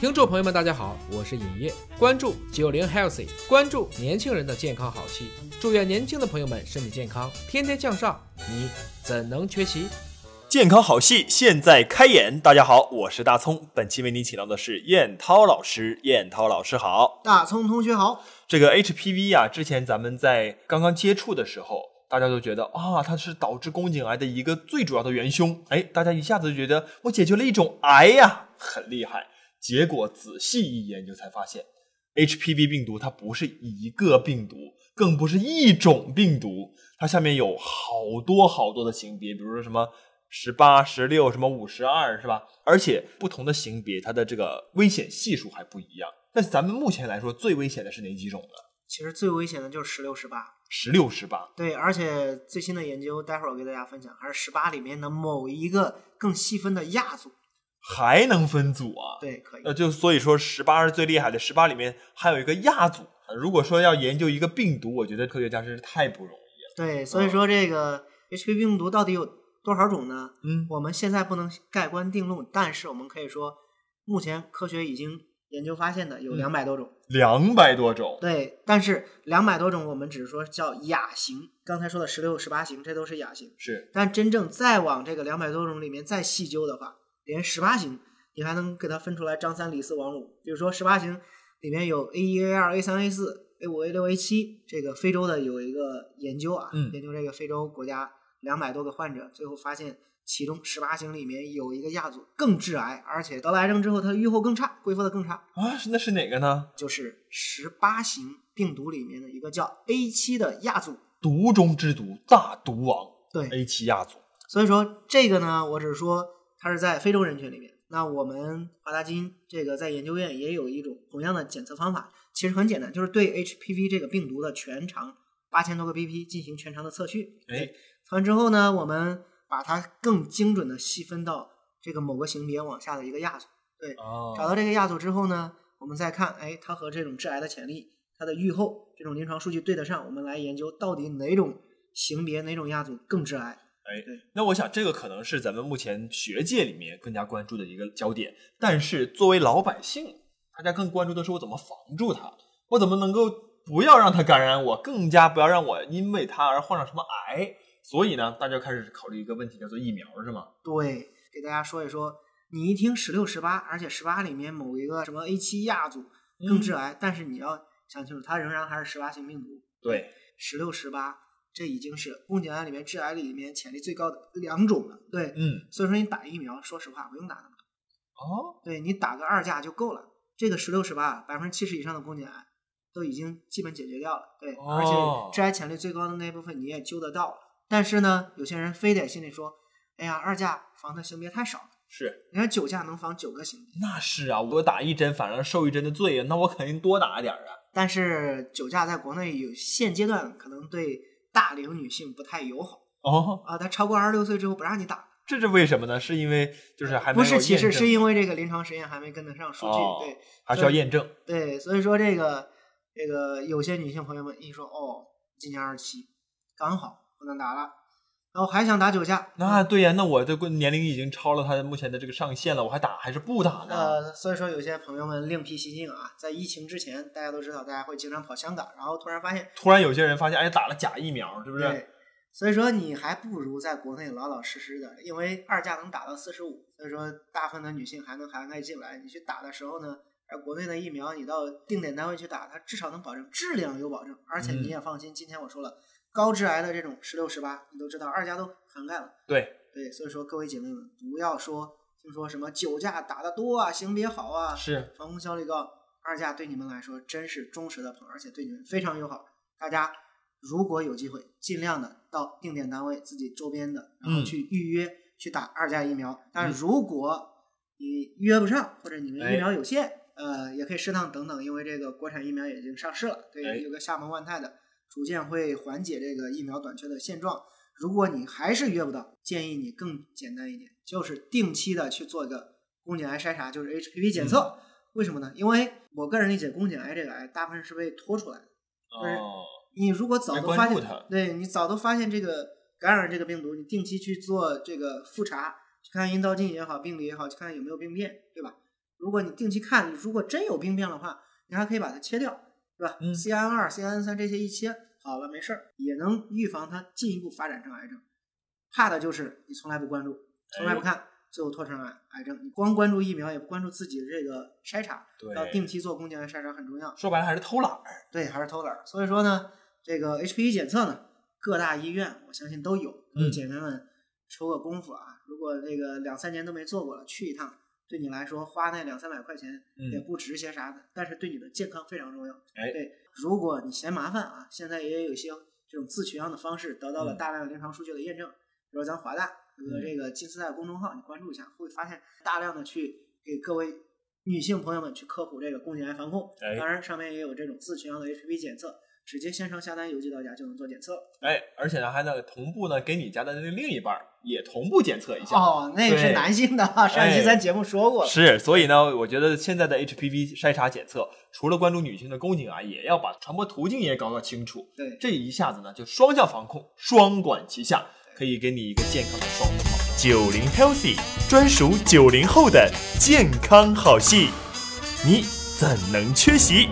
听众朋友们，大家好，我是尹烨，关注九零 healthy，关注年轻人的健康好戏，祝愿年轻的朋友们身体健康，天天向上，你怎能缺席？健康好戏现在开演，大家好，我是大葱，本期为您请到的是燕涛老师，燕涛老师好，大葱同学好。这个 HPV 啊、之前咱们在刚刚接触的时候，大家都觉得啊，它是导致宫颈癌的一个最主要的元凶，哎，大家一下子就觉得我解决了一种癌呀，很厉害。结果仔细一研究才发现，HPV 病毒它不是一个病毒，更不是一种病毒，它下面有好多好多的型别，比如说什么十八、十六、什么五十二，是吧？而且不同的型别，它的这个危险系数还不一样。但是咱们目前来说，最危险的是哪几种呢？其实最危险的就是十六、十八。十六、十八。对，而且最新的研究，待会儿我给大家分享，还是十八里面的某一个更细分的亚组。还能分组啊？对，可以。那，就所以说十八是最厉害的，十八里面还有一个亚组。如果说要研究一个病毒，我觉得科学家真是太不容易了。对，所以说这个 HPV 病毒到底有多少种呢？嗯，我们现在不能盖棺定论，但是我们可以说，目前科学已经研究发现的有两百多种。两百多种。对，但是两百多种我们只是说叫亚型，刚才说的十六、十八型，这都是亚型。是，但真正再往这个两百多种里面再细究的话，连十八型你还能给它分出来张三李四王五。比如说十八型里面有 A 一、A 二、A 三、A 四、A 五、A 六、A 七，这个非洲的有一个研究啊，嗯研究这个非洲国家两百多个患者，最后发现其中十八型里面有一个亚组更致癌，而且得了癌症之后它预后更差，恢复的更差，啊，是那是哪个呢？就是十八型病毒里面的一个叫 A 七的亚组。毒中之毒，大毒王对，A 七亚组。所以说这个呢，我只是说它是在非洲人群里面。那我们华大基因这个在研究院也有一种同样的检测方法，其实很简单，就是对 HPV 这个病毒的全长八千多个 BP 进行全长的测序。哎，测完之后呢，我们把它更精准的细分到这个某个型别往下的一个亚组。对，哦找到这个亚组之后呢，我们再看，哎，它和这种致癌的潜力、它的预后这种临床数据对得上，我们来研究到底哪种型别、哪种亚组更致癌。哎对，那我想这个可能是咱们目前学界里面更加关注的一个焦点，但是作为老百姓，大家更关注的是我怎么防住它，我怎么能够不要让它感染我，更加不要让我因为它而患上什么癌。所以呢，大家开始考虑一个问题，叫做疫苗，是吗？对，给大家说一说，你一听十六、十八，而且十八里面某一个什么 A 七亚组更致癌，但是你要想清楚，它仍然还是十八型病毒。对，十六、十八，这已经是宫颈癌里面致癌里面潜力最高的两种了。对，嗯，所以说你打疫苗，说实话不用打那么多，哦，对你打个二价就够了。这个十六、十八，百分之七十以上的宫颈癌都已经基本解决掉了。对，哦而且致癌潜力最高的那部分你也揪得到了。但是呢，有些人非得心里说，哎呀，二价防的性别太少了。是，你看九价能防九个型别，那是啊，我打一针反而受一针的罪，那我肯定多打点儿啊。但是九价在国内有现阶段可能对大龄女性不太友好哦，啊，她超过二十六岁之后不让你打，这是为什么呢？是因为就是还不是歧视，是因为这个临床实验还没跟得上数据，哦对还需要验证。对，所以说这个这个有些女性朋友们一说哦，今年二十七，刚好不能打了，然后还想打九价，那对呀，那我这个年龄已经超了他目前的这个上限了，我还打还是不打呢？呃，所以说有些朋友们另辟蹊径啊，在疫情之前，大家都知道，大家会经常跑香港，然后突然发现突然有些人发现，哎，打了假疫苗，是不是？对，所以说你还不如在国内老老实实的，因为二价能打到四十五，所以说大部分的女性还能涵盖进来。你去打的时候呢，而国内的疫苗你到定点单位去打，它至少能保证质量有保证，而且嗯你也放心。今天我说了，高致癌的这种十六、十八，你都知道二价都涵盖了。对，对，所以说各位姐妹们不要说听说什么九价打得多啊，型别好啊，是防控效率高，二价对你们来说真是忠实的朋友，而且对你们非常友好。大家如果有机会，尽量的到定点单位自己周边的，然后嗯去预约、去打二价疫苗。但是如果你约不上，或者你们哎疫苗有限，呃，也可以适当等等，因为这个国产疫苗已经上市了，对，哎有个厦门万泰的，逐渐会缓解这个疫苗短缺的现状。如果你还是约不到，建议你更简单一点，就是定期的去做一个宫颈癌筛查，就是 HPV 检测。为什么呢？因为我个人理解，宫颈癌这个癌大部分是被拖出来的。就是哦，你如果早都发现对你早都发现这个感染这个病毒，你定期去做这个复查，去看阴道镜也好，病理也好，去看有没有病变，对吧？如果你定期看，如果真有病变的话，你还可以把它切掉，对吧、嗯 c i n 二、CIN 三这些一切好了，没事儿，也能预防它进一步发展成癌症。怕的就是你从来不关注，从来不看，最后拖成癌癌症。你光关注疫苗，也不关注自己的这个筛查，要定期做宫颈癌筛查很重要。说白了还是偷懒儿。对，还是偷懒儿。所以说呢，这个 HPV 检测呢，各大医院我相信都有。嗯姐妹们抽个功夫啊，如果这个两三年都没做过了，去一趟，对你来说花那两三百块钱嗯也不值些啥的，但是对你的健康非常重要。哎对，如果你嫌麻烦啊，现在也有一些这种自取样的方式得到了嗯大量临床数据的验证，比如咱华大有个嗯这个金丝带公众号，你关注一下，会发现大量的去给各位女性朋友们去科普这个宫颈癌防控。哎当然，上面也有这种自取样的 HPV 检测，直接线上下单邮寄到家就能做检测。哎，而且呢还能同步呢给你家的那另一半儿也同步检测一下。哦，那个是男性的啊，上一期哎咱节目说过了。是，所以呢，我觉得现在的 HPV 筛查检测，除了关注女性的宫颈癌，也要把传播途径也搞搞清楚。对，这一下子呢，就双向防控，双管齐下，可以给你一个健康的双。九零 Healthy 专属九零后的健康好戏，你怎能缺席？